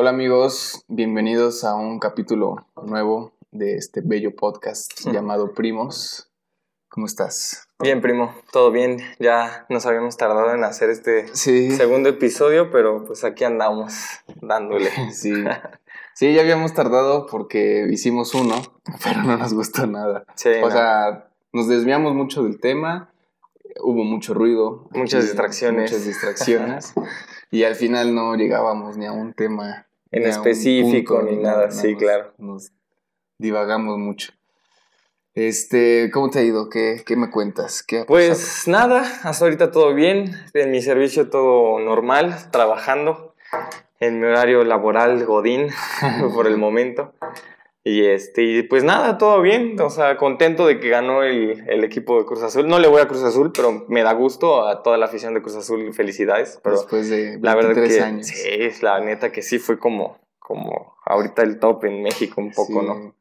Hola amigos, bienvenidos a un capítulo nuevo de este bello podcast llamado Primos. ¿Cómo estás? Bien, primo, todo bien. Ya nos habíamos tardado en hacer este Sí, segundo episodio, pero pues aquí andamos dándole. sí. Sí, ya habíamos tardado porque hicimos uno, pero no nos gustó nada. Sí, O no, sea, nos desviamos mucho del tema, hubo mucho ruido. Muchas distracciones. Muchas distracciones. y al final no llegábamos ni a un tema. En específico, ni nada, sí, claro. Nos divagamos mucho. Este, ¿cómo te ha ido? ¿Qué, qué me cuentas? ¿Qué? Pues nada, hasta ahorita todo bien. En mi servicio todo normal, trabajando en mi horario laboral, Godín, por el momento. Y este, y pues nada, todo bien. O sea, contento de que ganó el, el equipo de Cruz Azul. No le voy a Cruz Azul, pero me da gusto a toda la afición de Cruz Azul. Felicidades. Pero después de 23 La verdad que años. sí, la neta que sí fue como, como ahorita el top en México un poco, Sí. ¿no?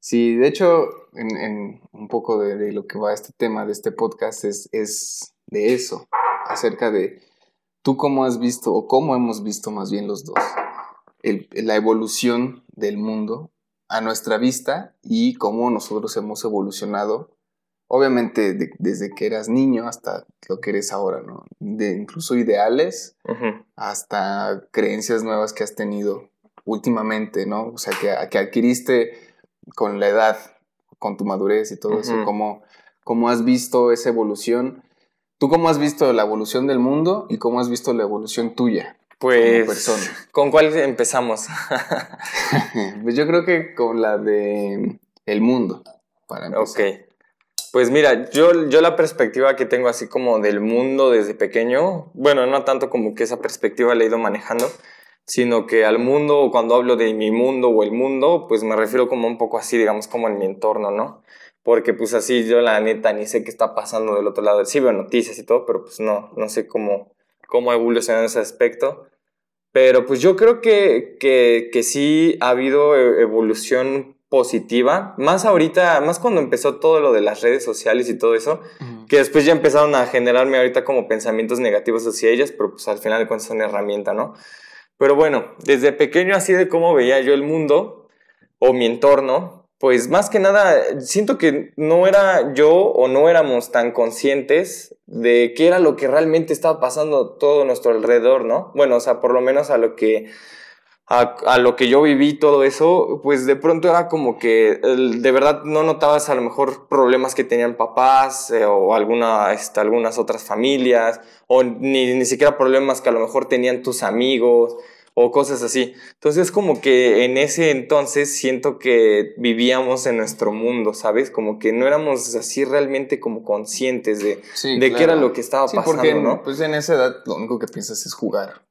Sí, de hecho, en, en un poco de, de lo que va este tema de este podcast es, es de eso, acerca de tú cómo has visto, o cómo hemos visto más bien los dos, el- la evolución del mundo a nuestra vista y cómo nosotros hemos evolucionado, obviamente de- desde que eras niño hasta lo que eres ahora, ¿no? De incluso ideales hasta creencias nuevas que has tenido últimamente, ¿no? O sea, que, que adquiriste con la edad, con tu madurez y todo eso, cómo, cómo has visto esa evolución. ¿Tú cómo has visto la evolución del mundo y cómo has visto la evolución tuya? Pues. ¿con cuál empezamos? pues yo creo que con la de el mundo, para ok. empezar. Pues mira, yo, yo la perspectiva que tengo así como del mundo desde pequeño, bueno, no tanto como que esa perspectiva la he ido manejando, sino que al mundo, cuando hablo de mi mundo o el mundo, pues me refiero como un poco así, digamos, como en mi entorno, ¿no? Porque pues así yo la neta ni sé qué está pasando del otro lado. Sí veo noticias y todo, pero pues no, no sé cómo, cómo ha evolucionado ese aspecto. Pero pues yo creo que, que, que sí ha habido e- evolución positiva, más ahorita, más cuando empezó todo lo de las redes sociales y todo eso, que después ya empezaron a generarme ahorita como pensamientos negativos hacia ellas, pero pues al final de cuentas es una herramienta, ¿no? Pero bueno, desde pequeño así de cómo veía yo el mundo o mi entorno, pues más que nada siento que no era yo o no éramos tan conscientes de qué era lo que realmente estaba pasando todo nuestro alrededor, ¿no? Bueno, o sea, por lo menos a lo que a, lo que yo viví todo eso, pues de pronto era como que de verdad no notabas a lo mejor problemas que tenían papás eh, o este, algunas otras familias, o ni, ni siquiera problemas que a lo mejor tenían tus amigos o cosas así. Entonces como que en ese entonces siento que vivíamos en nuestro mundo, ¿sabes? Como que no éramos así realmente como conscientes de, Sí, de qué era lo que estaba Sí, pasando, porque ¿no? pues en esa edad lo único que piensas es jugar.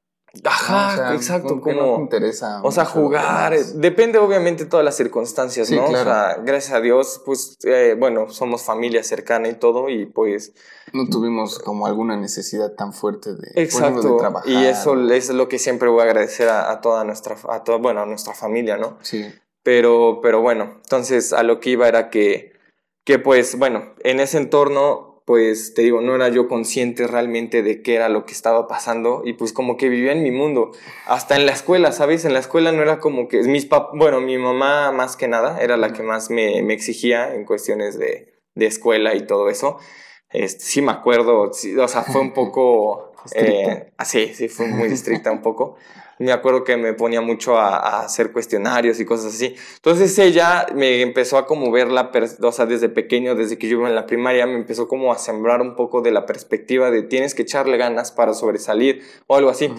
Ajá, O sea, exacto, como no te interesa. O sea, jugar, depende obviamente de todas las circunstancias, Sí, ¿no? claro. O sea, gracias a Dios, pues, eh, bueno, somos familia cercana y todo, y pues, no tuvimos como alguna necesidad tan fuerte de, ejemplo, exacto, de trabajar. y eso es lo que siempre voy a agradecer a, a toda nuestra, a toda, bueno, a nuestra familia, ¿no? Sí, Pero, pero bueno, entonces a lo que iba era que, que pues, bueno, en ese entorno, pues te digo, no era yo consciente realmente de qué era lo que estaba pasando y pues como que vivía en mi mundo. Hasta en la escuela, ¿sabes? En la escuela no era como que mis pap bueno, mi mamá más que nada era la que más me, me exigía en cuestiones de, de escuela y todo eso. Este, sí me acuerdo, sí, o sea, fue un poco... Eh, así, sí, fue muy estricta un poco. Me acuerdo que me ponía mucho a, a hacer cuestionarios y cosas así. Entonces ella me empezó a como ver la, o sea, desde pequeño, desde que yo iba en la primaria, me empezó como a sembrar un poco de la perspectiva de tienes que echarle ganas para sobresalir o algo así.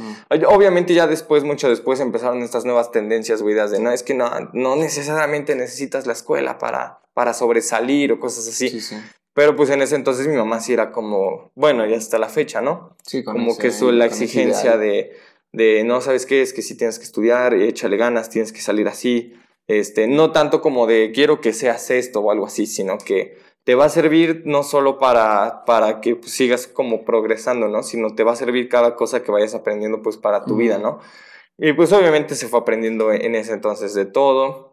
Obviamente ya después, mucho después empezaron estas nuevas tendencias ideas de no, es que no, no necesariamente necesitas la escuela para, para sobresalir o cosas así. sí, sí. Pero pues en ese entonces mi mamá sí era como, bueno, y hasta la fecha, ¿no? Sí, con como ese- que su, la exigencia de, de, no, ¿sabes qué? Es que si tienes que estudiar, échale ganas, tienes que salir así. Este, no tanto como de quiero que seas esto o algo así, sino que te va a servir no solo para, para que pues, sigas como progresando, ¿no? Sino te va a servir cada cosa que vayas aprendiendo pues para tu vida, ¿no? Y pues obviamente se fue aprendiendo en ese entonces de todo.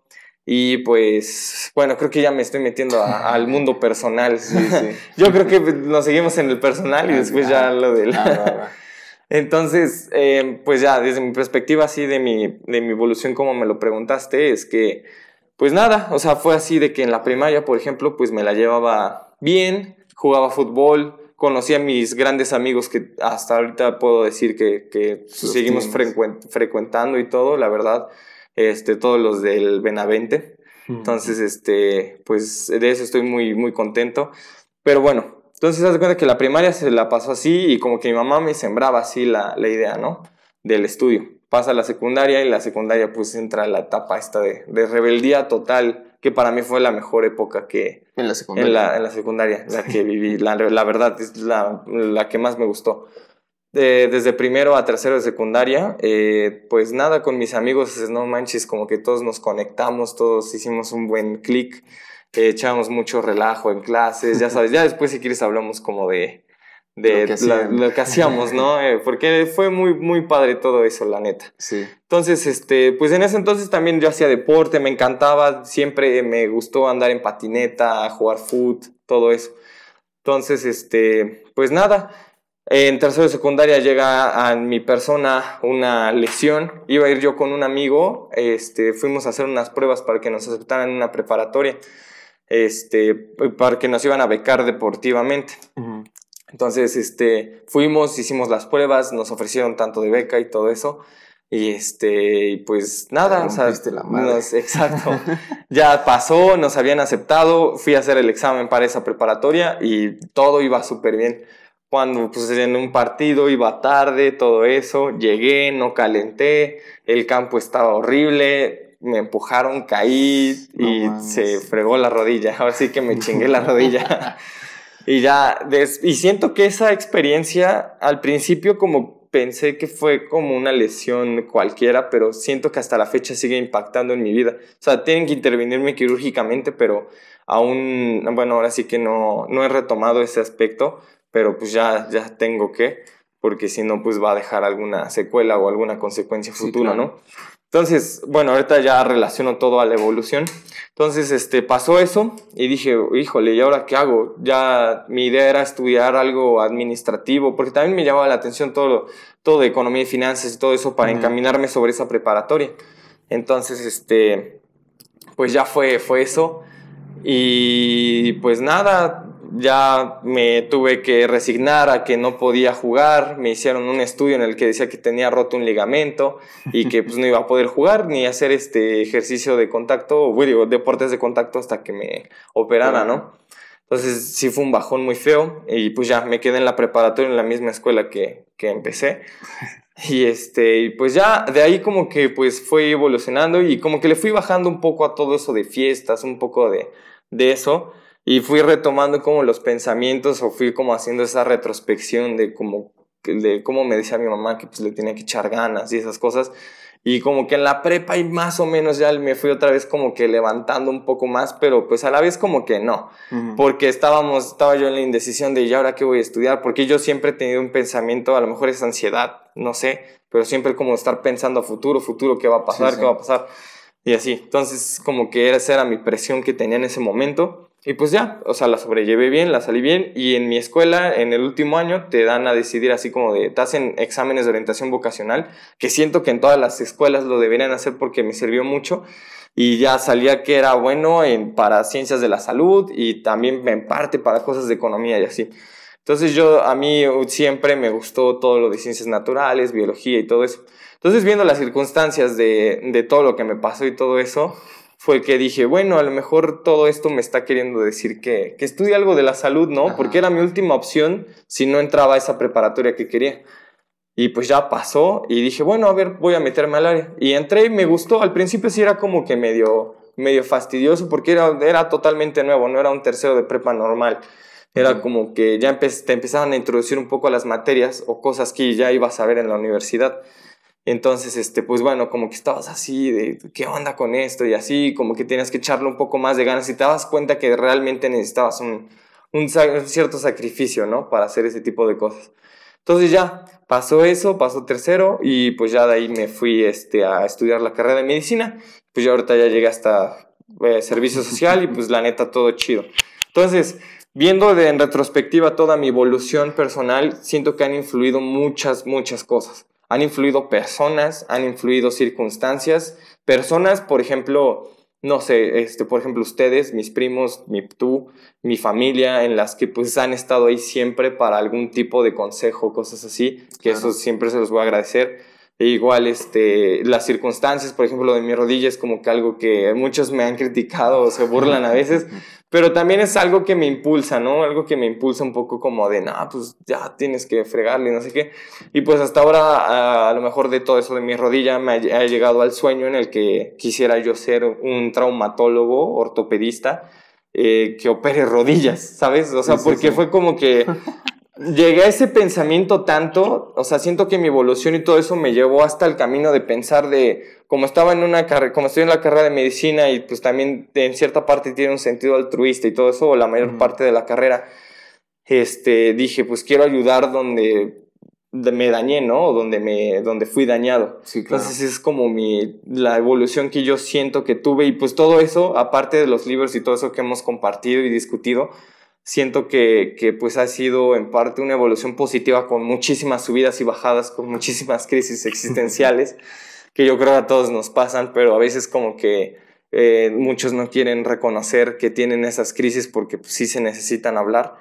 Y pues, bueno, creo que ya me estoy metiendo a- al mundo personal. Sí, sí. Yo creo que nos seguimos en el personal y Ah, después ah, ya lo del... Ah, va. Entonces, eh, pues ya, desde mi perspectiva así de mi, de mi evolución, como me lo preguntaste, es que, pues nada, o sea, fue así de que en la primaria, por ejemplo, pues me la llevaba bien, jugaba fútbol, conocí a mis grandes amigos que hasta ahorita puedo decir que, que seguimos frecuentando y todo, la verdad, este, todos los del Benavente. Entonces, este, pues de eso estoy muy, muy contento. Pero bueno, entonces, haz de cuenta que la primaria se la pasó así y como que mi mamá me sembraba así la, la idea, ¿no? Del estudio. Pasa la secundaria y la secundaria pues entra la etapa esta de, de rebeldía total, que para mí fue la mejor época que... En la secundaria. En la, en la secundaria, la que viví. La, la verdad, es la, la, que más me gustó. Desde primero a tercero de secundaria, eh, pues nada, con mis amigos, no manches, como que todos nos conectamos, todos hicimos un buen clic echábamos mucho relajo en clases, ya sabes, ya después si quieres hablamos como de, de lo, que hacíamos, ¿no? Eh, porque fue muy, muy padre todo eso, la neta. Sí. Entonces, este, pues en ese entonces también yo hacía deporte, me encantaba, siempre me gustó andar en patineta, jugar foot, todo eso. Entonces, este, pues nada, en tercero de secundaria llega a mi persona una lesión. Iba a ir yo con un amigo, este, fuimos a hacer unas pruebas para que nos aceptaran en una preparatoria este, para que nos iban a becar deportivamente. Entonces, este, fuimos, hicimos las pruebas, nos ofrecieron tanto de beca y todo eso. Y este, pues nada, o sea, la exacto. ya pasó, nos habían aceptado, fui a hacer el examen para esa preparatoria y todo iba súper bien. Cuando pues en un partido iba tarde, todo eso, llegué, no calenté, el campo estaba horrible, me empujaron, caí y se fregó la rodilla. Ahora sí que me chingué la rodilla. y ya, y siento que esa experiencia al principio como pensé que fue como una lesión cualquiera, pero siento que hasta la fecha sigue impactando en mi vida. O sea, tienen que intervenirme quirúrgicamente, pero aún, bueno, ahora sí que no, no he retomado ese aspecto, pero pues ya, ya tengo que, porque si no, pues va a dejar alguna secuela o alguna consecuencia futura, ¿no? Entonces, bueno, ahorita ya relaciono todo a la evolución. Entonces, este, pasó eso y dije, híjole, ¿y ahora qué hago? Ya mi idea era estudiar algo administrativo, porque también me llamaba la atención todo, todo de economía y finanzas y todo eso para encaminarme sobre esa preparatoria. Entonces, este, pues ya fue, fue eso. Y pues nada, ya me tuve que resignar a que no podía jugar, me hicieron un estudio en el que decía que tenía roto un ligamento y que pues no iba a poder jugar ni hacer este ejercicio de contacto, o digo, deportes de contacto hasta que me operara, ¿no? Entonces sí fue un bajón muy feo y pues ya me quedé en la preparatoria en la misma escuela que, que empecé. Y este, pues ya de ahí como que pues fue evolucionando y como que le fui bajando un poco a todo eso de fiestas, un poco de, de eso. Y fui retomando como los pensamientos o fui como haciendo esa retrospección de como de cómo me decía mi mamá que pues le tenía que echar ganas y esas cosas. Y como que en la prepa y más o menos ya me fui otra vez como que levantando un poco más, pero pues a la vez como que no, porque estábamos, estaba yo en la indecisión de ya ahora qué voy a estudiar, porque yo siempre he tenido un pensamiento, a lo mejor es ansiedad, no sé, pero siempre como estar pensando a futuro, futuro, qué va a pasar, qué va a pasar, y así. Entonces como que esa era mi presión que tenía en ese momento. Y pues ya, o sea, la sobrellevé bien, la salí bien y en mi escuela, en el último año, te dan a decidir así como de, te hacen exámenes de orientación vocacional, que siento que en todas las escuelas lo deberían hacer porque me sirvió mucho y ya salía que era bueno en, para ciencias de la salud y también en parte para cosas de economía y así. Entonces yo, a mí siempre me gustó todo lo de ciencias naturales, biología y todo eso. Entonces viendo las circunstancias de, de todo lo que me pasó y todo eso, fue que dije, bueno, a lo mejor todo esto me está queriendo decir que, que estudie algo de la salud, ¿no? Porque era mi última opción si no entraba a esa preparatoria que quería. Y pues ya pasó y dije, bueno, a ver, voy a meterme al área. Y entré y me gustó. Al principio sí era como que medio, medio fastidioso porque era, era totalmente nuevo, no era un tercero de prepa normal. Era como que ya te empezaban a introducir un poco a las materias o cosas que ya ibas a ver en la universidad. Entonces, este, pues bueno, como que estabas así de qué onda con esto y así, como que tenías que echarle un poco más de ganas y te das cuenta que realmente necesitabas un, un, cierto sacrificio, ¿no? Para hacer ese tipo de cosas. Entonces ya pasó eso, pasó tercero y pues ya de ahí me fui este, a estudiar la carrera de medicina. Pues ya ahorita ya llegué hasta eh, servicio social y pues la neta todo chido. Entonces, viendo de, en retrospectiva toda mi evolución personal, siento que han influido muchas, muchas cosas. Han influido personas, han influido circunstancias. Personas, por ejemplo, no sé, este, por ejemplo, ustedes, mis primos, mi, tú, mi familia, en las que pues han estado ahí siempre para algún tipo de consejo, cosas así, que eso siempre se los voy a agradecer. E igual, este, las circunstancias, por ejemplo, de mi rodilla es como que algo que muchos me han criticado o se burlan a veces, pero también es algo que me impulsa, ¿no? Algo que me impulsa un poco como de, no, pues ya tienes que fregarle, no sé qué. Y pues hasta ahora, a, lo mejor de todo eso de mi rodilla, me ha, llegado al sueño en el que quisiera yo ser un traumatólogo, ortopedista, eh, que opere rodillas, ¿sabes? O sea, porque fue como que llegué a ese pensamiento tanto, o sea, siento que mi evolución y todo eso me llevó hasta el camino de pensar de, como estaba en una carrera, como estoy en la carrera de medicina y pues también en cierta parte tiene un sentido altruista y todo eso, o la mayor parte de la carrera, este, dije, pues quiero ayudar donde me dañé, ¿no? O donde, me, donde fui dañado. Sí, claro. Entonces es como mi, la evolución que yo siento que tuve y pues todo eso, aparte de los libros y todo eso que hemos compartido y discutido, siento que, que, pues ha sido en parte una evolución positiva con muchísimas subidas y bajadas, con muchísimas crisis existenciales, que yo creo a todos nos pasan, pero a veces como que eh, muchos no quieren reconocer que tienen esas crisis porque pues, sí se necesitan hablar.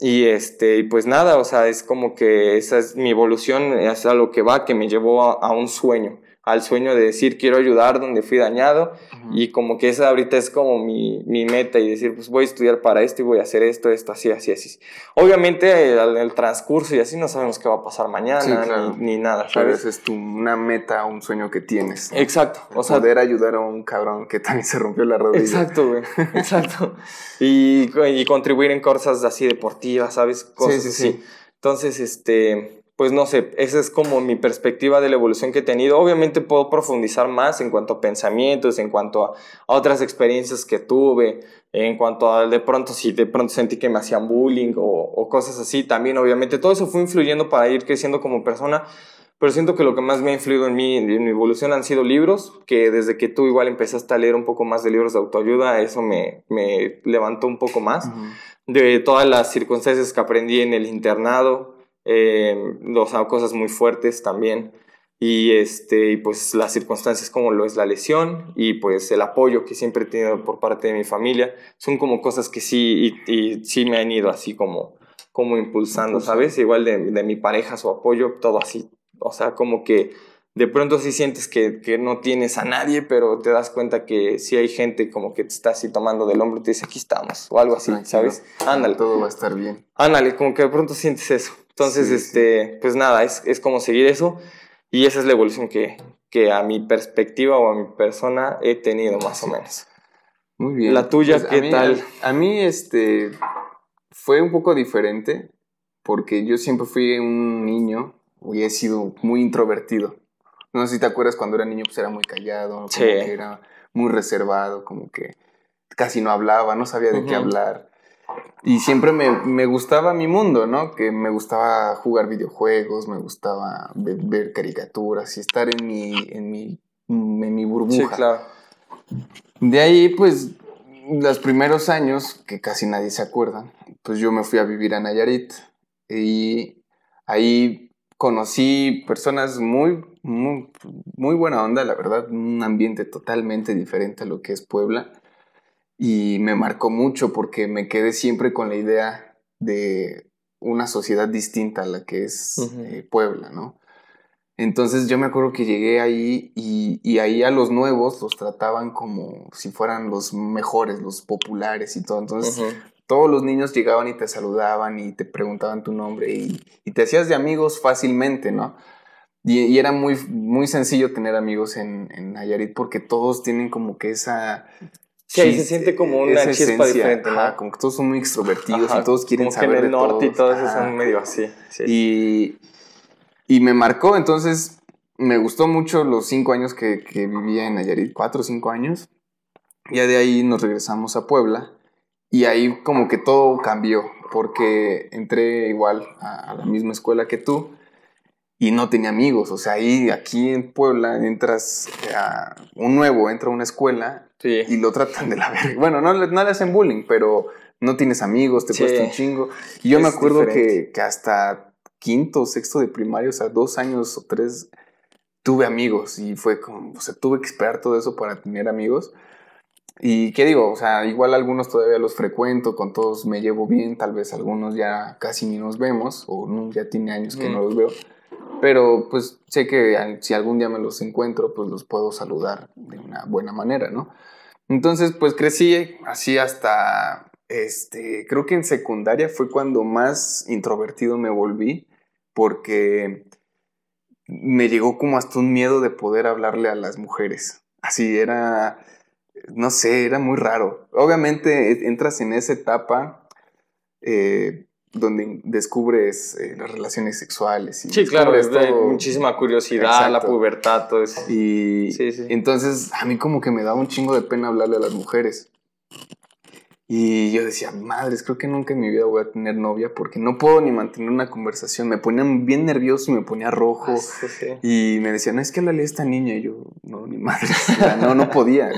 Y este, pues nada, o sea, es como que esa es mi evolución, es a lo que va, que me llevó a un sueño al sueño de decir quiero ayudar donde fui dañado y como que esa ahorita es como mi, mi, meta y decir pues voy a estudiar para esto y voy a hacer esto, esto, así, así, así. Obviamente en el, transcurso y así no sabemos qué va a pasar mañana ni, nada, ¿sabes? es tu, una meta, un sueño que tienes. Exacto. O sea, poder ayudar a un cabrón que también se rompió la rodilla. Exacto, güey. Exacto. y, y, contribuir en cosas así deportivas, ¿sabes? Cosas sí, sí, sí. Entonces, este pues no sé, esa es como mi perspectiva de la evolución que he tenido. Obviamente puedo profundizar más en cuanto a pensamientos, en cuanto a, otras experiencias que tuve, en cuanto a de pronto si de pronto sentí que me hacían bullying o, cosas así. También obviamente todo eso fue influyendo para ir creciendo como persona. Pero siento que lo que más me ha influido en mí, en mi evolución, han sido libros, que desde que tú igual empezaste a leer un poco más de libros de autoayuda, eso me, me levantó un poco más. De todas las circunstancias que aprendí en el internado, eh, cosas muy fuertes también. Y, este, y pues las circunstancias como lo es la lesión y pues el apoyo que siempre he tenido por parte de mi familia, son como cosas que sí, y, sí me han ido así como, como impulsando, ¿sabes? Igual de, de, mi pareja, su apoyo, todo así. O sea, como que de pronto sí sientes que, que, no tienes a nadie, pero te das cuenta que sí hay gente como que te está así tomando del hombro y te dice, aquí estamos, o algo así, ¿sabes? Ándale. Todo va a estar bien. Ándale, como que de pronto sientes eso. Entonces, este, pues nada, es, es, como seguir eso y esa es la evolución que, que, a mi perspectiva o a mi persona he tenido más o menos. Muy bien. La tuya, pues, ¿qué tal? A, mí, este, fue un poco diferente porque yo siempre fui un niño y he sido muy introvertido. No sé si te acuerdas cuando era niño, pues era muy callado, como que era muy reservado, como que casi no hablaba, no sabía de qué hablar. Y siempre me, me, gustaba mi mundo, ¿no? Que me gustaba jugar videojuegos, me gustaba ver, caricaturas y estar en mi, en mi, en mi burbuja. Sí, claro. De ahí, pues, los primeros años, que casi nadie se acuerda, pues yo me fui a vivir a Nayarit y ahí conocí personas muy, muy, muy buena onda, la verdad, un ambiente totalmente diferente a lo que es Puebla y me marcó mucho porque me quedé siempre con la idea de una sociedad distinta a la que es eh, Puebla, ¿no? Entonces yo me acuerdo que llegué ahí y, y, ahí a los nuevos los trataban como si fueran los mejores, los populares y todo. Entonces todos los niños llegaban y te saludaban y te preguntaban tu nombre y, y te hacías de amigos fácilmente, ¿no? Y, y, era muy, muy sencillo tener amigos en, en Nayarit porque todos tienen como que esa Sí, ahí se siente como una chispa diferente, ¿no? como que todos son muy extrovertidos y todos quieren como saber que en el norte y todos esos son medio así. Y, y me marcó, entonces me gustó mucho los cinco años que, que vivía en Nayarit, cuatro o cinco años. Ya de ahí nos regresamos a Puebla y ahí como que todo cambió porque entré igual a, a la misma escuela que tú y no tenía amigos. O sea, ahí aquí en Puebla entras a un nuevo, entra a una escuela y lo tratan de la verga. Bueno, no, no le hacen bullying, pero no tienes amigos, te cuesta un chingo. Y yo me acuerdo que, que, hasta quinto o sexto de primaria, o sea, dos años o tres, tuve amigos y fue como, o sea, tuve que esperar todo eso para tener amigos. Y qué digo, o sea, igual algunos todavía los frecuento, con todos me llevo bien, tal vez algunos ya casi ni nos vemos, o ya tiene años que no los veo. Pero pues sé que si algún día me los encuentro, pues los puedo saludar de una buena manera, ¿no? Entonces, pues crecí así hasta, este, creo que en secundaria fue cuando más introvertido me volví, porque me llegó como hasta un miedo de poder hablarle a las mujeres. Así era, no sé, era muy raro. Obviamente entras en esa etapa eh, donde descubres eh, las relaciones sexuales. Y sí, claro, de muchísima curiosidad, la pubertad, todo eso. Y entonces a mí como que me daba un chingo de pena hablarle a las mujeres. Y yo decía, madres, creo que nunca en mi vida voy a tener novia porque no puedo ni mantener una conversación. Me ponía bien nervioso y me ponía rojo. Ah, y me decían, no, es que háblale a esta niña. Y yo, no, ni madre, no, no podía.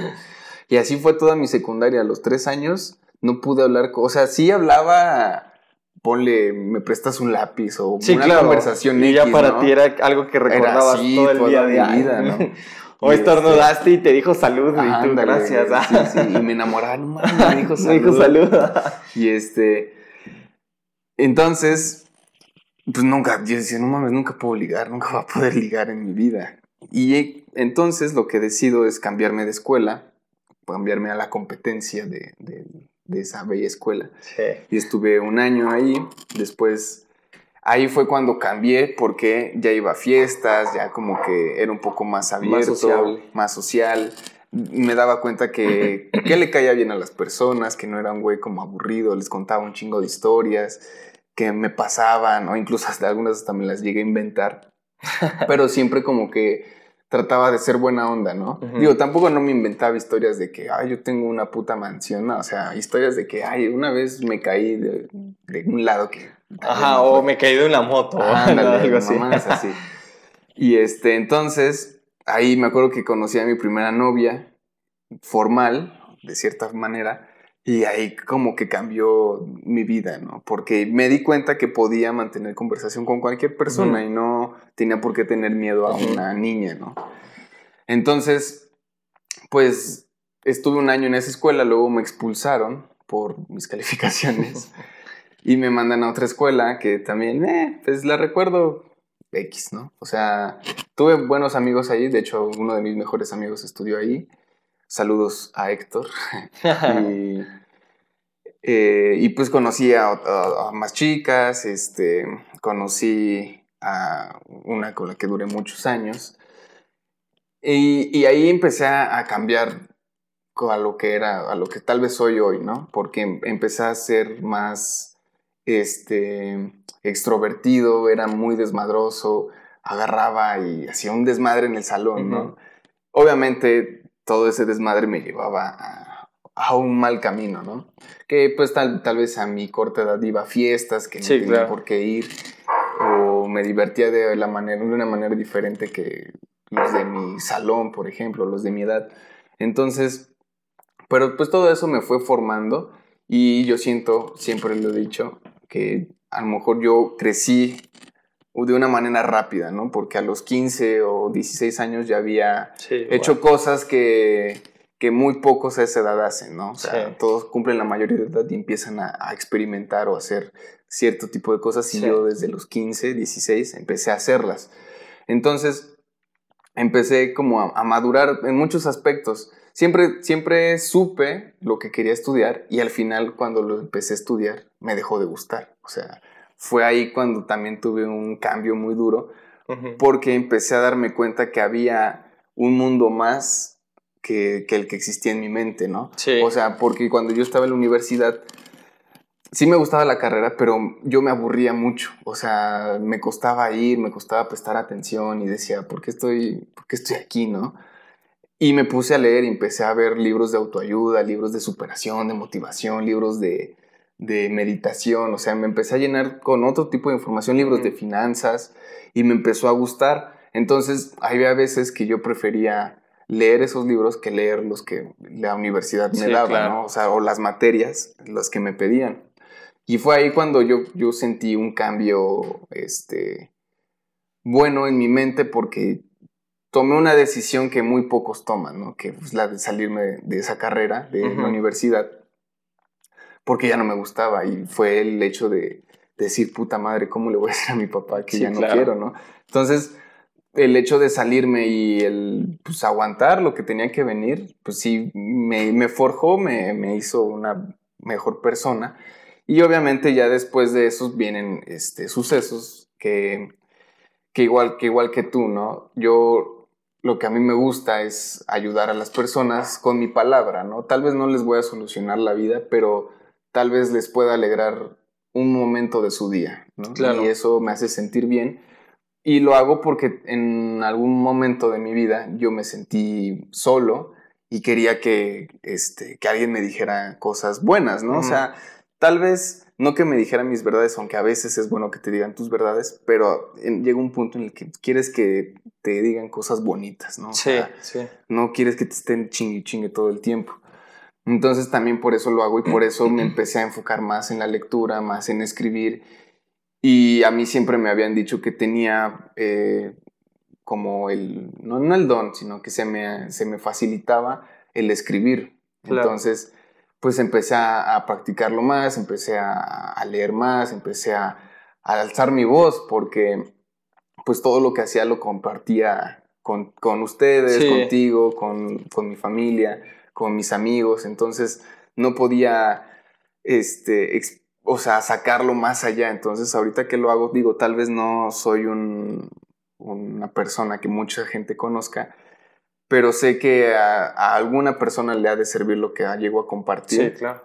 Y así fue toda mi secundaria. A los tres años no pude hablar, o sea, sí hablaba ponle, me prestas un lápiz o una conversación y ya para ti era algo que recordabas todo el día de vida, ¿no? o estornudaste y te dijo salud y tú gracias. Sí, sí, y me enamoraron, me dijo salud. me dijo salud. y este, entonces, pues nunca, yo decía, no mames, nunca puedo ligar, nunca voy a poder ligar en mi vida. Y entonces lo que decido es cambiarme de escuela, cambiarme a la competencia de, de de esa bella escuela. Y estuve un año ahí, después ahí fue cuando cambié porque ya iba a fiestas, ya como que era un poco más abierto, más, social. Me daba cuenta que, que le caía bien a las personas, que no era un güey como aburrido, les contaba un chingo de historias que me pasaban, o incluso hasta algunas hasta me las llegué a inventar. Pero siempre como que trataba de ser buena onda, ¿no? Digo, tampoco no me inventaba historias de que, ay, yo tengo una puta mansión, no, o sea, historias de que, ay, una vez me caí de, un lado que... Ajá, o me caí de una moto, o algo así. así. Y este, entonces, ahí me acuerdo que conocí a mi primera novia, formal, de cierta manera, y ahí como que cambió mi vida, ¿no? Porque me di cuenta que podía mantener conversación con cualquier persona y no tenía por qué tener miedo a una niña, ¿no? Entonces, pues estuve un año en esa escuela, luego me expulsaron por mis calificaciones y me mandan a otra escuela que también, eh, pues la recuerdo X, ¿no? O sea, tuve buenos amigos ahí, de hecho uno de mis mejores amigos estudió ahí Saludos a Héctor. Eh, y, pues conocí a, más chicas, este, conocí a una con la que duré muchos años. Y, ahí empecé a, cambiar a lo que era, a lo que tal vez soy hoy, ¿no? Porque em, empecé a ser más este, extrovertido, era muy desmadroso, agarraba y hacía un desmadre en el salón, ¿no? Obviamente todo ese desmadre me llevaba a, un mal camino, ¿no? Que pues tal, tal vez a mi corta edad iba a fiestas que no tenía por qué ir, o me divertía de, la manera, de una manera diferente que los de mi salón, por ejemplo, los de mi edad. Entonces, pero pues todo eso me fue formando y yo siento, siempre lo he dicho, que a lo mejor yo crecí de una manera rápida, ¿no? Porque a los 15 o 16 años ya había hecho cosas que, que, muy pocos a esa edad hacen, ¿no? O sea, todos cumplen la mayoría de edad y empiezan a, experimentar o hacer cierto tipo de cosas y yo desde los 15, 16 empecé a hacerlas. Entonces, empecé como a, a, madurar en muchos aspectos. Siempre, siempre supe lo que quería estudiar y al final cuando lo empecé a estudiar me dejó de gustar. O sea, fue ahí cuando también tuve un cambio muy duro, porque empecé a darme cuenta que había un mundo más que, el que existía en mi mente, ¿no? Sí. O sea, porque cuando yo estaba en la universidad, sí me gustaba la carrera, pero yo me aburría mucho. O sea, me costaba ir, me costaba prestar atención y decía, ¿por qué estoy, por qué estoy aquí, no? Y me puse a leer y empecé a ver libros de autoayuda, libros de superación, de motivación, libros de, de meditación, o sea, me empecé a llenar con otro tipo de información, libros de finanzas, y me empezó a gustar. Entonces, había veces que yo prefería leer esos libros que leer los que la universidad me daba, ¿no? O sea, o las materias, las que me pedían. Y fue ahí cuando yo, yo sentí un cambio, este, bueno en mi mente porque tomé una decisión que muy pocos toman, ¿no? Que es la de salirme de esa carrera de la universidad porque ya no me gustaba y fue el hecho de decir, puta madre, ¿cómo le voy a decir a mi papá que ya no quiero, no? Entonces, el hecho de salirme y el pues, aguantar lo que tenía que venir, pues sí, me, me forjó, me, me, hizo una mejor persona. Y obviamente ya después de esos vienen este, sucesos que, que, igual, que igual que tú, ¿no? Yo lo que a mí me gusta es ayudar a las personas con mi palabra, ¿no? Tal vez no les voy a solucionar la vida, pero tal vez les pueda alegrar un momento de su día, ¿no? Y eso me hace sentir bien. Y lo hago porque en algún momento de mi vida yo me sentí solo y quería que, este, que alguien me dijera cosas buenas, ¿no? O sea, tal vez no que me dijera mis verdades, aunque a veces es bueno que te digan tus verdades, pero llega un punto en el que quieres que te digan cosas bonitas, ¿no? sí, sí. No quieres que te estén chingue chingue todo el tiempo. Entonces también por eso lo hago y por eso me empecé a enfocar más en la lectura, más en escribir. Y a mí siempre me habían dicho que tenía eh, como el, no, no, el don, sino que se me, se me facilitaba el escribir. Entonces, pues empecé a, practicarlo más, empecé a, leer más, empecé a, alzar mi voz porque pues todo lo que hacía lo compartía con, con ustedes, contigo, con, con mi familia con mis amigos, entonces no podía, este, o sea, sacarlo más allá. Entonces ahorita que lo hago, digo, tal vez no soy un, una persona que mucha gente conozca, pero sé que a, alguna persona le ha de servir lo que llego a compartir. Sí, claro.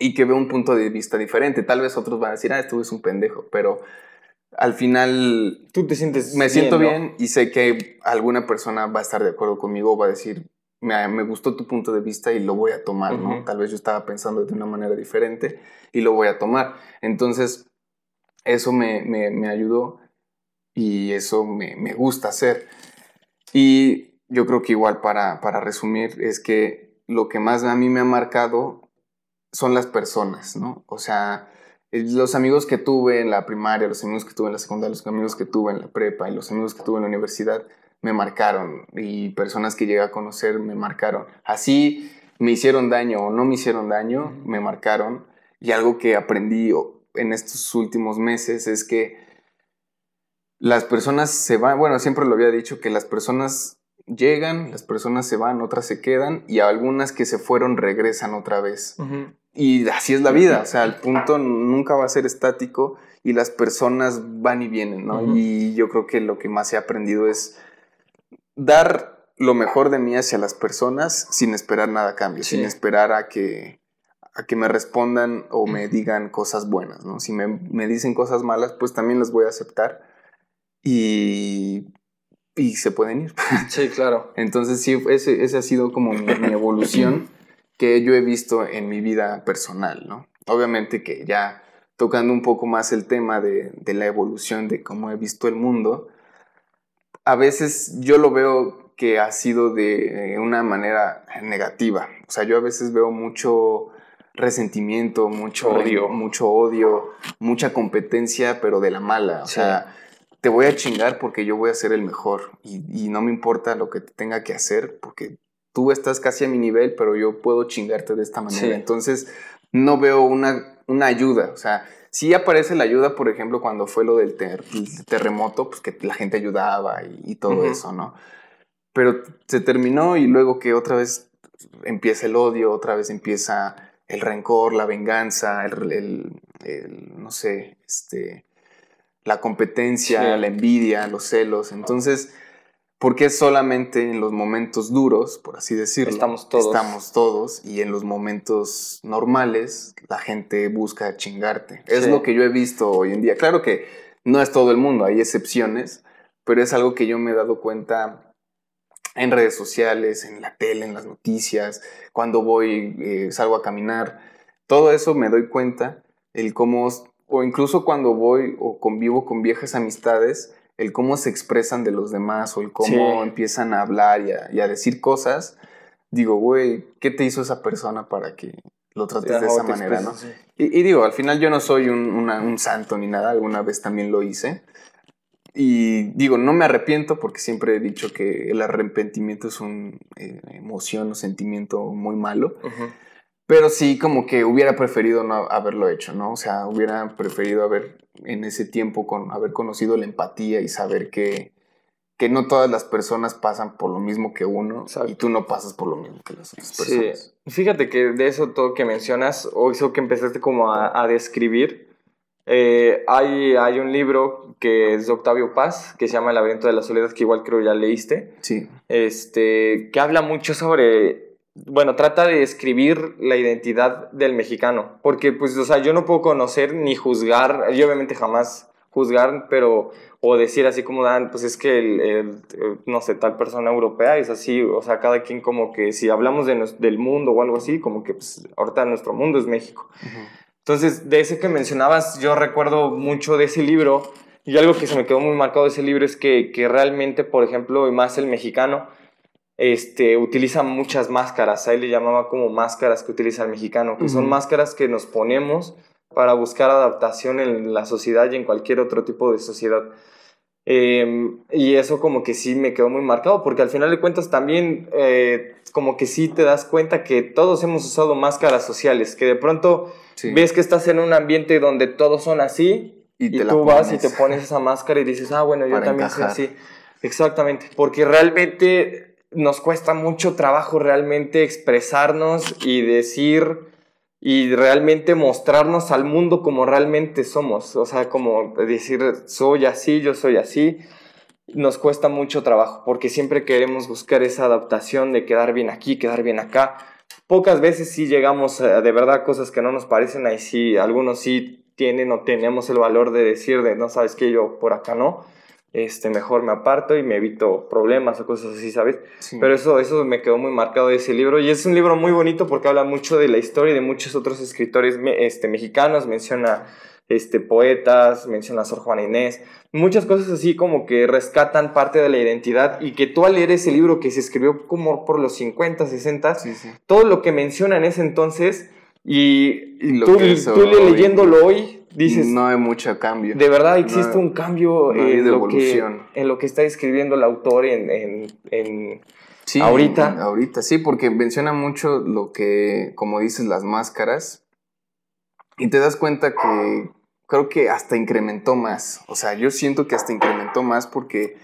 Y que ve un punto de vista diferente. Tal vez otros van a decir, ah, esto es un pendejo, pero al final... Tú te sientes... Me siento bien y sé que alguna persona va a estar de acuerdo conmigo, va a decir, me, gustó tu punto de vista y lo voy a tomar, ¿no? Tal vez yo estaba pensando de una manera diferente y lo voy a tomar. Entonces, eso me, me, ayudó y eso me, me, gusta hacer. Y yo creo que igual para, para resumir es que lo que más a mí me ha marcado son las personas, ¿no? O sea, los amigos que tuve en la primaria, los amigos que tuve en la secundaria, los amigos que tuve en la prepa y los amigos que tuve en la universidad, me marcaron y personas que llegué a conocer me marcaron. Así me hicieron daño o no me hicieron daño, me marcaron. Y algo que aprendí en estos últimos meses es que las personas se van, bueno, siempre lo había dicho, que las personas llegan, las personas se van, otras se quedan y algunas que se fueron regresan otra vez. Y así es la vida, o sea, el punto nunca va a ser estático y las personas van y vienen, ¿no? Y yo creo que lo que más he aprendido es dar lo mejor de mí hacia las personas sin esperar nada a cambio, sin esperar a que, a que me respondan o me digan cosas buenas, ¿no? Si me, dicen cosas malas, pues también las voy a aceptar y, y se pueden ir. Sí, claro. Entonces sí, ese, ese ha sido como mi, evolución que yo he visto en mi vida personal, ¿no? Obviamente que ya tocando un poco más el tema de, de la evolución de cómo he visto el mundo, a veces yo lo veo que ha sido de una manera negativa. O sea, yo a veces veo mucho resentimiento, mucho odio, mucho odio, mucha competencia, pero de la mala. O sea, te voy a chingar porque yo voy a ser el mejor y, no me importa lo que tenga que hacer porque tú estás casi a mi nivel, pero yo puedo chingarte de esta manera. Entonces, no veo una, una ayuda. O sea, Sí aparece la ayuda, por ejemplo, cuando fue lo del terremoto, pues que la gente ayudaba y, todo eso, ¿no? Pero se terminó y luego que otra vez empieza el odio, otra vez empieza el rencor, la venganza, el, no sé, este, la competencia, la envidia, los celos. Entonces, porque solamente en los momentos duros, por así decirlo, estamos todos. Estamos todos y en los momentos normales la gente busca chingarte. Es lo que yo he visto hoy en día. Claro que no es todo el mundo, hay excepciones, pero es algo que yo me he dado cuenta en redes sociales, en la tele, en las noticias, cuando voy, eh, salgo a caminar. Todo eso me doy cuenta, el cómo, o incluso cuando voy o convivo con viejas amistades, el cómo se expresan de los demás o el cómo empiezan a hablar y a, decir cosas, digo, güey, ¿qué te hizo esa persona para que lo trates de esa manera, no? Y, digo, al final yo no soy un, santo ni nada, alguna vez también lo hice. Y digo, no me arrepiento porque siempre he dicho que el arrepentimiento es una eh, emoción o sentimiento muy malo. Pero sí, como que hubiera preferido no haberlo hecho, ¿no? O sea, hubiera preferido haber en ese tiempo con haber conocido la empatía y saber que, que no todas las personas pasan por lo mismo que uno y tú no pasas por lo mismo que las otras personas. Sí. Fíjate que de eso todo que mencionas, o eso que empezaste como a, describir, eh, hay, hay un libro que es de Octavio Paz, que se llama El laberinto de la soledad, que igual creo ya leíste. Sí. Este, que habla mucho sobre bueno, trata de escribir la identidad del mexicano, porque pues, o sea, yo no puedo conocer ni juzgar, yo obviamente jamás juzgar, pero, o decir así como, dan, pues es que el, no sé, tal persona europea es así, o sea, cada quien como que si hablamos de del mundo o algo así, como que pues ahorita nuestro mundo es México. Entonces, de ese que mencionabas, yo recuerdo mucho de ese libro, y algo que se me quedó muy marcado de ese libro es que, que realmente, por ejemplo, y más el mexicano, este, utiliza muchas máscaras, ahí le llamaba como máscaras que utiliza el mexicano, que son máscaras que nos ponemos para buscar adaptación en la sociedad y en cualquier otro tipo de sociedad. Em, y eso como que sí me quedó muy marcado, porque al final de cuentas también eh, como que sí te das cuenta que todos hemos usado máscaras sociales, que de pronto ves que estás en un ambiente donde todos son así y, tú vas y te pones esa máscara y dices, ah, bueno, yo también soy así. Exactamente, porque realmente nos cuesta mucho trabajo realmente expresarnos y decir y realmente mostrarnos al mundo como realmente somos. O sea, como decir, soy así, yo soy así. Nos cuesta mucho trabajo porque siempre queremos buscar esa adaptación de quedar bien aquí, quedar bien acá. Pocas veces sí llegamos a, de verdad cosas que no nos parecen, ahí sí, algunos sí tienen o tenemos el valor de decir de no sabes que yo por acá no este, mejor me aparto y me evito problemas o cosas así, ¿sabes? Pero eso, eso me quedó muy marcado de ese libro y es un libro muy bonito porque habla mucho de la historia de muchos otros escritores este, mexicanos, menciona este, poetas, menciona a Sor Juana Inés, muchas cosas así como que rescatan parte de la identidad y que tú al leer ese libro que se escribió como por los 50, 60, todo lo que menciona en ese entonces y, tú, tú leyéndolo hoy dices... No hay mucho cambio. De verdad existe un cambio en, lo que, en lo que está escribiendo el autor en, en, sí, ahorita. ahorita, sí, porque menciona mucho lo que, como dices, las máscaras. Y te das cuenta que creo que hasta incrementó más. O sea, yo siento que hasta incrementó más porque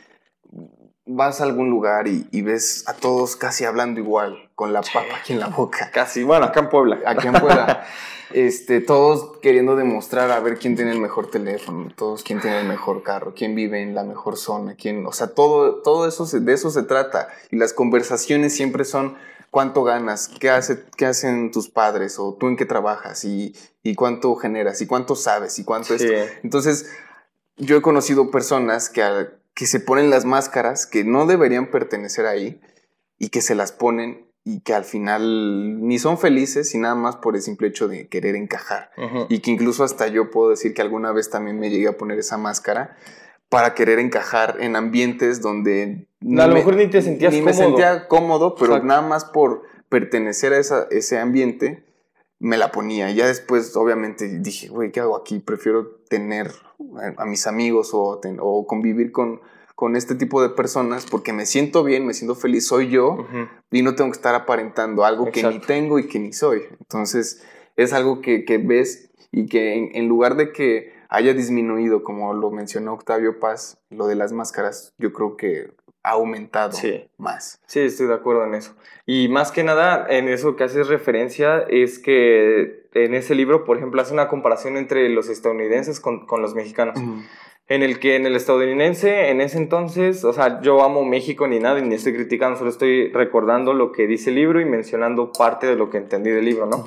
vas a algún lugar y, y, ves a todos casi hablando igual, con la papa aquí en la boca. Casi, bueno, acá en Puebla. Aquí en Puebla. este, todos queriendo demostrar a ver quién tiene el mejor teléfono, todos quién tiene el mejor carro, quién vive en la mejor zona, quién, o sea, todo, todo eso, de eso se trata. Y las conversaciones siempre son cuánto ganas, qué, hace, qué hacen tus padres o tú en qué trabajas y, y cuánto generas y cuánto sabes y cuánto esto. Entonces, yo he conocido personas que que se ponen las máscaras que no deberían pertenecer ahí y que se las ponen y que al final ni son felices y nada más por el simple hecho de querer encajar. Y que incluso hasta yo puedo decir que alguna vez también me llegué a poner esa máscara para querer encajar en ambientes donde... a lo mejor ni te sentías ni me sentía cómodo, pero nada más por pertenecer a ese ambiente me la ponía. Y ya después, obviamente, dije, güey, ¿qué hago aquí? Prefiero tener a, mis amigos o, o convivir con, con este tipo de personas porque me siento bien, me siento feliz, soy yo y no tengo que estar aparentando algo que ni tengo y que ni soy. Entonces, es algo que, que ves y que en, lugar de que haya disminuido, como lo mencionó Octavio Paz, lo de las máscaras, yo creo que ha aumentado más. Sí, estoy de acuerdo en eso. Y más que nada, en eso que haces referencia es que en ese libro, por ejemplo, hace una comparación entre los estadounidenses con, con los mexicanos. En el que en el estadounidense, en ese entonces, o sea, yo amo México ni nada, ni estoy criticando, solo estoy recordando lo que dice el libro y mencionando parte de lo que entendí del libro, ¿no?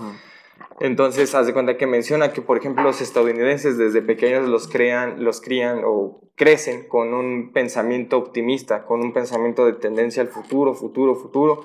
Entonces, haz de cuenta que menciona que, por ejemplo, los estadounidenses desde pequeños los crean, los crían o crecen con un pensamiento optimista, con un pensamiento de tendencia al futuro, futuro, futuro,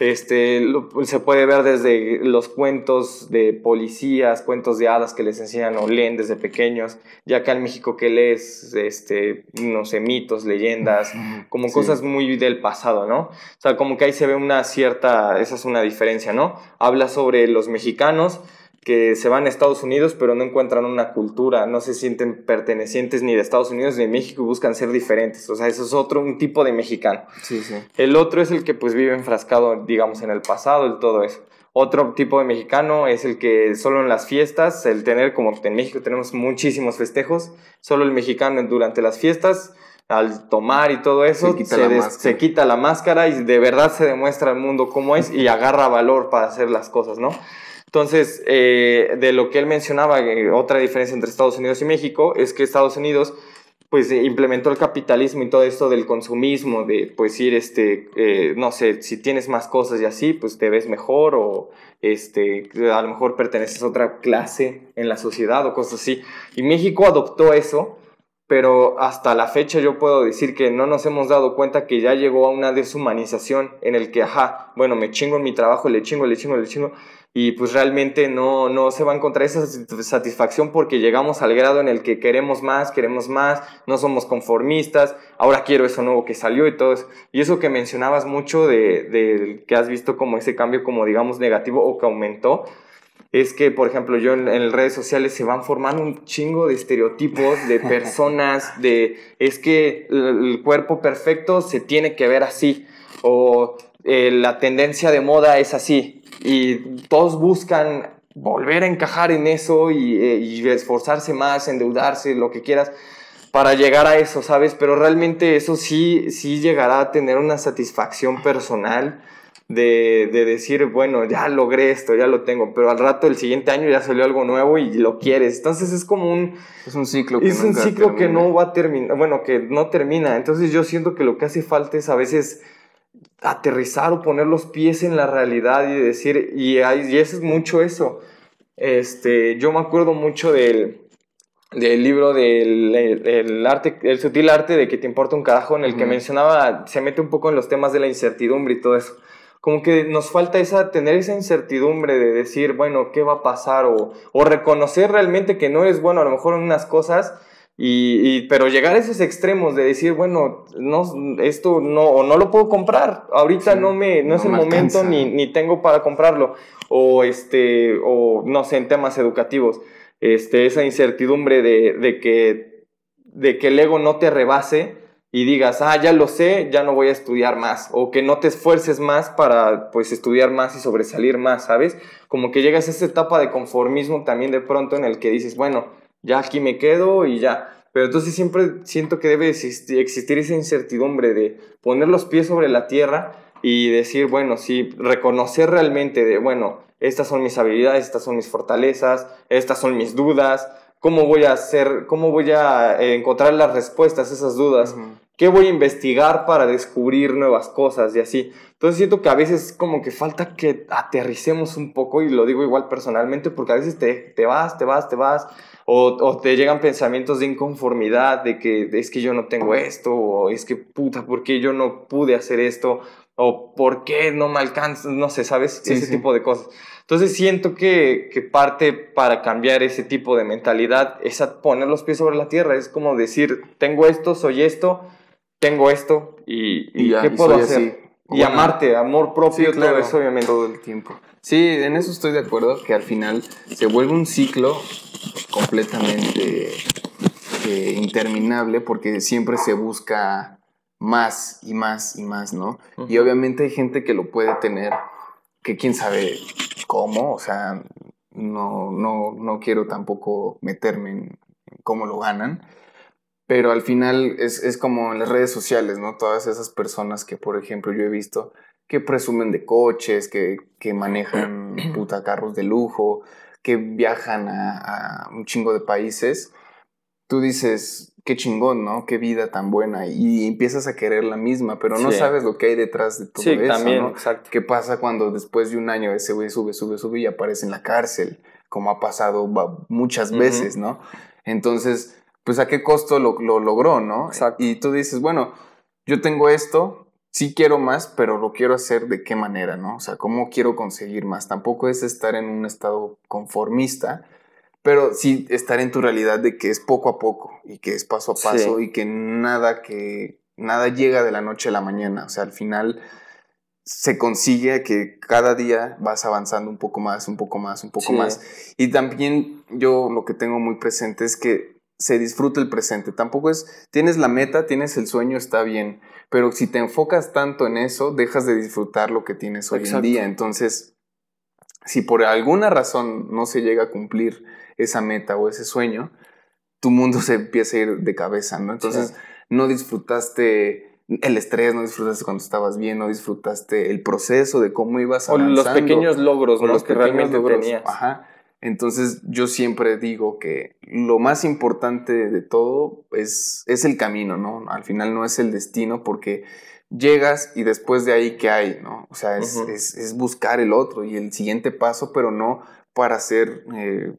Este, se puede ver desde los cuentos de policías, cuentos de hadas que les enseñan o leen desde pequeños. Ya acá en México que lees, este, no sé, mitos, leyendas, como cosas muy del pasado, ¿no? O sea, como que ahí se ve una cierta, esa es una diferencia, ¿no? Habla sobre los mexicanos que se van a Estados Unidos pero no encuentran una cultura, no se sienten pertenecientes ni de Estados Unidos ni de México y buscan ser diferentes. O sea, eso es otro, un tipo de mexicano. Sí, sí. El otro es el que pues vive enfrascado, digamos, en el pasado, y todo eso. Otro tipo de mexicano es el que solo en las fiestas, el tener, como en México tenemos muchísimos festejos, solo el mexicano durante las fiestas, al tomar y todo eso, se se quita la máscara y de verdad se demuestra al mundo cómo es y agarra valor para hacer las cosas, ¿no? Entonces, eh, de lo que él mencionaba, eh, otra diferencia entre Estados Unidos y México es que Estados Unidos pues implementó el capitalismo y todo esto del consumismo, de pues ir, este, eh, no sé, si tienes más cosas y así, pues te ves mejor o este, a lo mejor perteneces a otra clase en la sociedad o cosas así. Y México adoptó eso, pero hasta la fecha yo puedo decir que no nos hemos dado cuenta que ya llegó a una deshumanización en el que, ajá, bueno, me chingo en mi trabajo, le chingo, le chingo, le chingo, y pues realmente no, no se va a encontrar esa satisfacción porque llegamos al grado en el que queremos más, queremos más, no somos conformistas, ahora quiero eso nuevo que salió y todo eso. Y eso que mencionabas mucho de, de que has visto como ese cambio como digamos negativo o que aumentó, es que, por ejemplo, yo en, en, redes sociales se van formando un chingo de estereotipos de personas, de es que el, cuerpo perfecto se tiene que ver así, o eh, la tendencia de moda es así, y todos buscan volver a encajar en eso eh, y, esforzarse más, endeudarse, lo que quieras, para llegar a eso, ¿sabes? Pero realmente eso sí, sí llegará a tener una satisfacción personal de, de, decir, bueno, ya logré esto, ya lo tengo, pero al rato el siguiente año ya salió algo nuevo y lo quieres. Entonces es como un... Es un ciclo que Es un ciclo que no va a terminar, bueno, que no termina. Entonces yo siento que lo que hace falta es a veces aterrizar o poner los pies en la realidad y decir, y, y eso es mucho eso. Este, yo me acuerdo mucho del, del libro del el, arte, el sutil arte de que te importa un carajo, en el que mencionaba, se mete un poco en los temas de la incertidumbre y todo eso. Como que nos falta esa, tener esa incertidumbre de decir, bueno, ¿qué va a pasar? O, o reconocer realmente que no eres bueno a lo mejor en unas cosas, y, pero llegar a esos extremos de decir, bueno, no, esto no, no lo puedo comprar, ahorita no, me, no, es el momento ni, ni, tengo para comprarlo, o, este, o no sé, en temas educativos, este, esa incertidumbre de, de, que, de que el ego no te rebase y digas, ah, ya lo sé, ya no voy a estudiar más, o que no te esfuerces más para, pues, estudiar más y sobresalir más, ¿sabes? Como que llegas a esa etapa de conformismo también de pronto en el que dices, bueno, ya aquí me quedo y ya. Pero entonces siempre siento que debe existir, esa incertidumbre de poner los pies sobre la tierra y decir, bueno, sí, reconocer realmente de, bueno, estas son mis habilidades, estas son mis fortalezas, estas son mis dudas, cómo voy a hacer, cómo voy a encontrar las respuestas a esas dudas, qué voy a investigar para descubrir nuevas cosas y así. Entonces siento que a veces como que falta que aterricemos un poco y lo digo igual personalmente porque a veces te, te vas, te vas, te vas o, te llegan pensamientos de inconformidad, de que es que yo no tengo esto, o es que puta, ¿por qué yo no pude hacer esto? O ¿por qué no me alcanza? No sé, ¿sabes? ese tipo de cosas. Entonces siento que, que, parte para cambiar ese tipo de mentalidad es poner los pies sobre la tierra, es como decir, tengo esto, soy esto, tengo esto y, ¿qué puedo hacer? Y amarte, amor propio, todo eso obviamente. Todo el tiempo. Sí, en eso estoy de acuerdo, que al final se vuelve un ciclo completamente eh, interminable porque siempre se busca más y más y más, ¿no? Y obviamente hay gente que lo puede tener, que quién sabe cómo, o sea, no, no, no quiero tampoco meterme en, cómo lo ganan, pero al final es, es, como en las redes sociales, ¿no? Todas esas personas que, por ejemplo, yo he visto que presumen de coches, que, que manejan puta carros de lujo, que viajan a, un chingo de países, tú dices, qué chingón, ¿no? Qué vida tan buena. Y empiezas a querer la misma, pero no sabes lo que hay detrás de todo sí, eso. También, exacto. ¿Qué pasa cuando después de un año ese güey sube, sube, sube y aparece en la cárcel? Como ha pasado muchas veces, ¿no? Entonces, pues a qué costo lo, lo logró, ¿no? Exacto. Y tú dices, bueno, yo tengo esto, sí quiero más, pero lo quiero hacer de qué manera, ¿no? O sea, ¿cómo quiero conseguir más? Tampoco es estar en un estado conformista, pero sí estar en tu realidad de que es poco a poco y que es paso a paso y que nada que nada llega de la noche a la mañana, o sea, al final se consigue que cada día vas avanzando un poco más, un poco más, un poco más. Y también yo lo que tengo muy presente es que se disfruta el presente. Tampoco es, tienes la meta, tienes el sueño, está bien, pero si te enfocas tanto en eso, dejas de disfrutar lo que tienes hoy en día. Entonces, si por alguna razón no se llega a cumplir esa meta o ese sueño, tu mundo se empieza a ir de cabeza, ¿no? Entonces, no disfrutaste el estrés, no disfrutaste cuando estabas bien, no disfrutaste el proceso de cómo ibas avanzando. O los pequeños logros, los que realmente tenías. Ajá. Entonces yo siempre digo que lo más importante de todo es, es el camino, ¿no? Al final no es el destino porque llegas y después de ahí, ¿qué hay? ¿no? O sea, es, es, buscar el otro y el siguiente paso, pero no para ser, eh,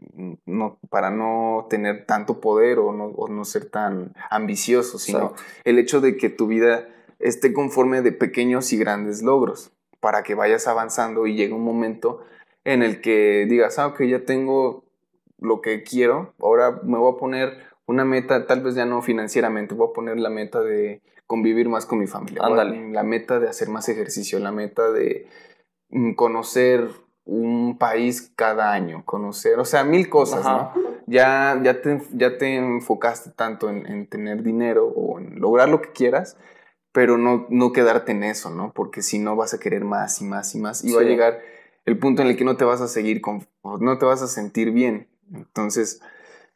no, para no tener tanto poder o no, o no ser tan ambicioso, sino el hecho de que tu vida esté conforme de pequeños y grandes logros, para que vayas avanzando y llegue un momento en el que digas, ah, ok, ya tengo lo que quiero, ahora me voy a poner una meta, tal vez ya no financieramente, voy a poner la meta de convivir más con mi familia, la meta de hacer más ejercicio, la meta de mm, conocer un país cada año, conocer, o sea, mil cosas, ¿no? Ya, ya, te, ya te enfocaste tanto en, tener dinero o en lograr lo que quieras, pero no, no quedarte en eso, ¿no? Porque si no vas a querer más y más y más y va a llegar el punto en el que no te vas a seguir con, no te vas a sentir bien. Entonces,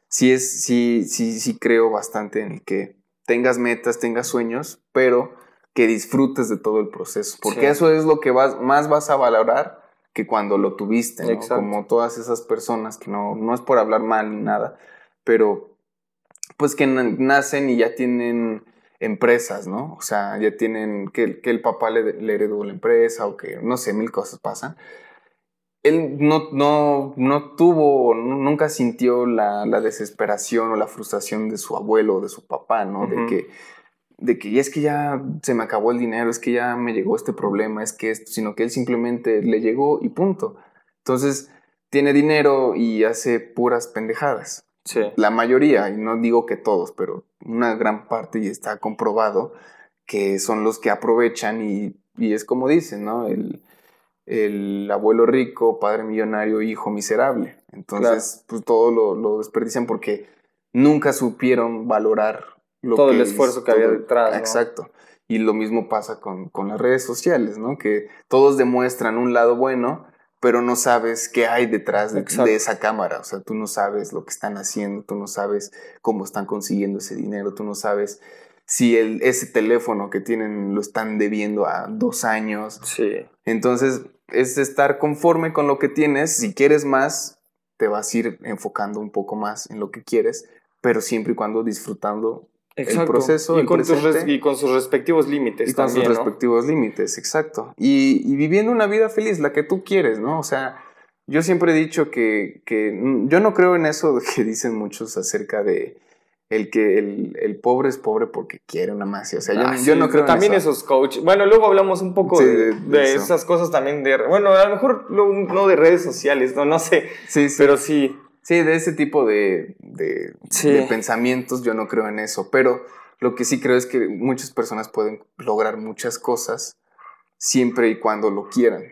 sí es, sí, sí, sí creo bastante en el que tengas metas, tengas sueños, pero que disfrutes de todo el proceso, porque eso es lo que vas, más vas a valorar que cuando lo tuviste, ¿no? Como todas esas personas que no, no es por hablar mal ni nada, pero pues que nacen y ya tienen empresas, ¿no? O sea, ya tienen que, que el papá le, le, heredó la empresa o que, no sé, mil cosas pasan él no, no, no tuvo, nunca sintió la, desesperación o la frustración de su abuelo o de su papá, ¿no? De que, de que es que ya se me acabó el dinero, es que ya me llegó este problema, es que esto, sino que él simplemente le llegó y punto. Entonces, tiene dinero y hace puras pendejadas. Sí. La mayoría, y no digo que todos, pero una gran parte y está comprobado que son los que aprovechan y, y es como dicen, ¿no? El, el abuelo rico, padre millonario, hijo miserable. Entonces, pues todo lo, desperdician porque nunca supieron valorar lo todo el esfuerzo que había detrás. Exacto. Y lo mismo pasa con, las redes sociales, ¿no? Que todos demuestran un lado bueno, pero no sabes qué hay detrás de, de, esa cámara. O sea, tú no sabes lo que están haciendo, tú no sabes cómo están consiguiendo ese dinero, tú no sabes si el, ese teléfono que tienen lo están debiendo a dos años. Sí. Entonces, es estar conforme con lo que tienes. Si quieres más, te vas a ir enfocando un poco más en lo que quieres, pero siempre y cuando disfrutando el proceso. Y, con y con sus respectivos límites. Y con sus respectivos límites, exacto. Y, viviendo una vida feliz, la que tú quieres, ¿no? O sea, yo siempre he dicho que, que yo no creo en eso que dicen muchos acerca de el que el, pobre es pobre porque quiere una más. O sea, yo, ah, no creo También esos coaches. Bueno, luego hablamos un poco de, esas cosas también de. Bueno, a lo mejor no de redes sociales, no, no sé. Sí, sí. Pero sí. Sí, de ese tipo de, de, pensamientos yo no creo en eso. Pero lo que sí creo es que muchas personas pueden lograr muchas cosas siempre y cuando lo quieran.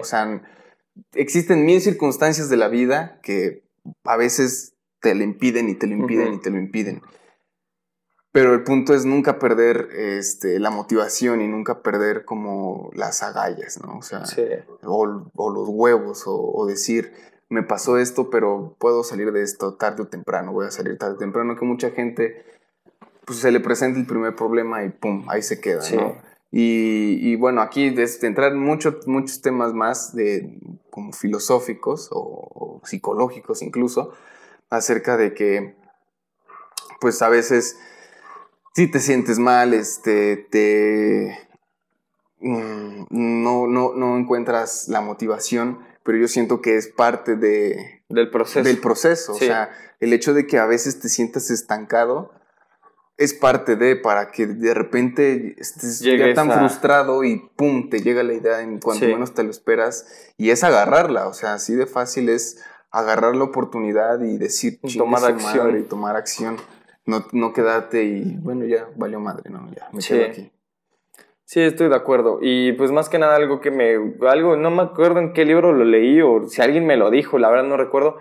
O sea, existen mil circunstancias de la vida que a veces te lo impiden y te lo impiden y te lo impiden. Pero el punto es nunca perder este, la motivación y nunca perder como las agallas, ¿no? O sea, o, los huevos, o, decir, me pasó esto, pero puedo salir de esto tarde o temprano, voy a salir tarde o temprano, que mucha gente, pues se le presenta el primer problema y pum, ahí se queda, ¿no? Y, bueno, aquí de, entrar muchos muchos temas más de como filosóficos o psicológicos incluso, acerca de que, pues a veces, si te sientes mal, este, te, mm, no, no, no encuentras la motivación, pero yo siento que es parte de, del proceso. Del proceso. O sea, el hecho de que a veces te sientas estancado es parte de para que de repente estés ya tan frustrado y pum, te llega la idea en cuanto menos te lo esperas y es agarrarla, o sea, así de fácil es agarrar la oportunidad y decir, tomar acción y tomar acción, no, no quedarte y bueno, ya valió madre, no, ya me quedo aquí. Sí, estoy de acuerdo. Y pues más que nada algo que me, algo, no me acuerdo en qué libro lo leí o si alguien me lo dijo, la verdad no recuerdo,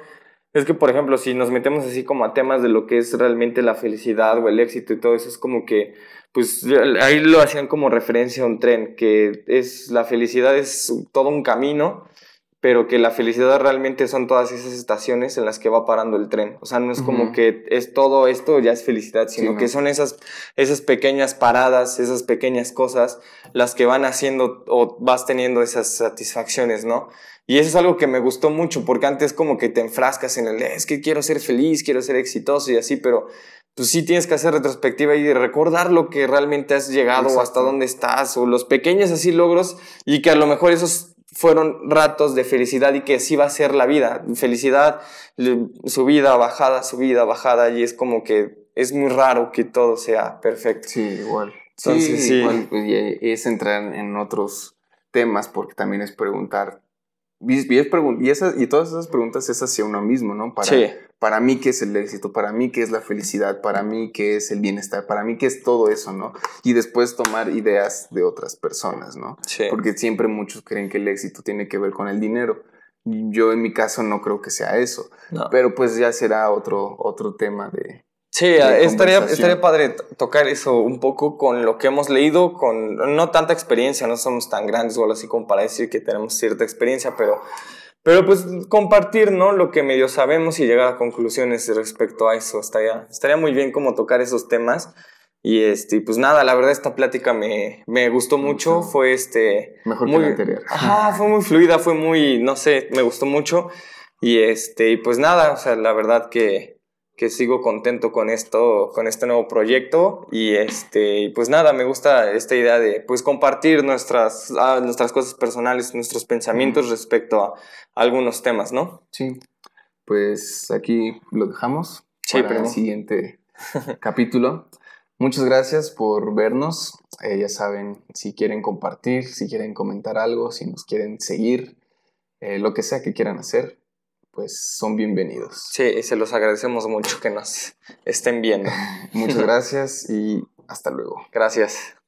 es que, por ejemplo, si nos metemos así como a temas de lo que es realmente la felicidad o el éxito y todo eso, es como que, pues ahí lo hacían como referencia a un tren, que es la felicidad es todo un camino pero que la felicidad realmente son todas esas estaciones en las que va parando el tren. O sea, no es como que es todo esto ya es felicidad, sino que son esas, esas pequeñas paradas, esas pequeñas cosas las que van haciendo o vas teniendo esas satisfacciones, ¿no? Y eso es algo que me gustó mucho, porque antes como que te enfrascas en el, es que quiero ser feliz, quiero ser exitoso y así, pero pues sí tienes que hacer retrospectiva y recordar lo que realmente has llegado o hasta dónde estás, o los pequeños así logros, y que a lo mejor esos fueron ratos de felicidad y que así va a ser la vida. Felicidad, subida, bajada, subida, bajada, y es como que es muy raro que todo sea perfecto. Sí, igual. Entonces, sí, Igual, pues, es entrar en otros temas porque también es preguntar y, y, esas, y todas esas preguntas es hacia uno mismo, ¿no? Para, para mí, ¿qué es el éxito? Para mí, ¿qué es la felicidad? Para mí, ¿qué es el bienestar? Para mí, ¿qué es todo eso, no? Y después tomar ideas de otras personas, ¿no? Porque siempre muchos creen que el éxito tiene que ver con el dinero. Yo en mi caso no creo que sea eso. Pero pues ya será otro, otro tema de, Sí, estaría, estaría padre tocar eso un poco con lo que hemos leído, con no tanta experiencia, no somos tan grandes o algo así como para decir que tenemos cierta experiencia, pero, pero pues compartir ¿no? lo que medio sabemos y llegar a conclusiones respecto a eso. Estaría, estaría muy bien como tocar esos temas. Y este, pues nada, la verdad esta plática me, me gustó mucho, fue este... Mejor muy, que la anterior. Ajá, fue muy fluida, fue muy, no sé, me gustó mucho. Y este, y pues nada, o sea, la verdad que que sigo contento con esto, con este nuevo proyecto y este, pues nada, me gusta esta idea de pues compartir nuestras, ah, nuestras cosas personales, nuestros pensamientos respecto a algunos temas, ¿no? Sí, pues aquí lo dejamos sí, para el siguiente capítulo. Muchas gracias por vernos. Eh, ya saben, si quieren compartir, si quieren comentar algo, si nos quieren seguir, eh, lo que sea que quieran hacer, pues son bienvenidos. Sí, se los agradecemos mucho que nos estén viendo. Muchas gracias y hasta luego. Gracias.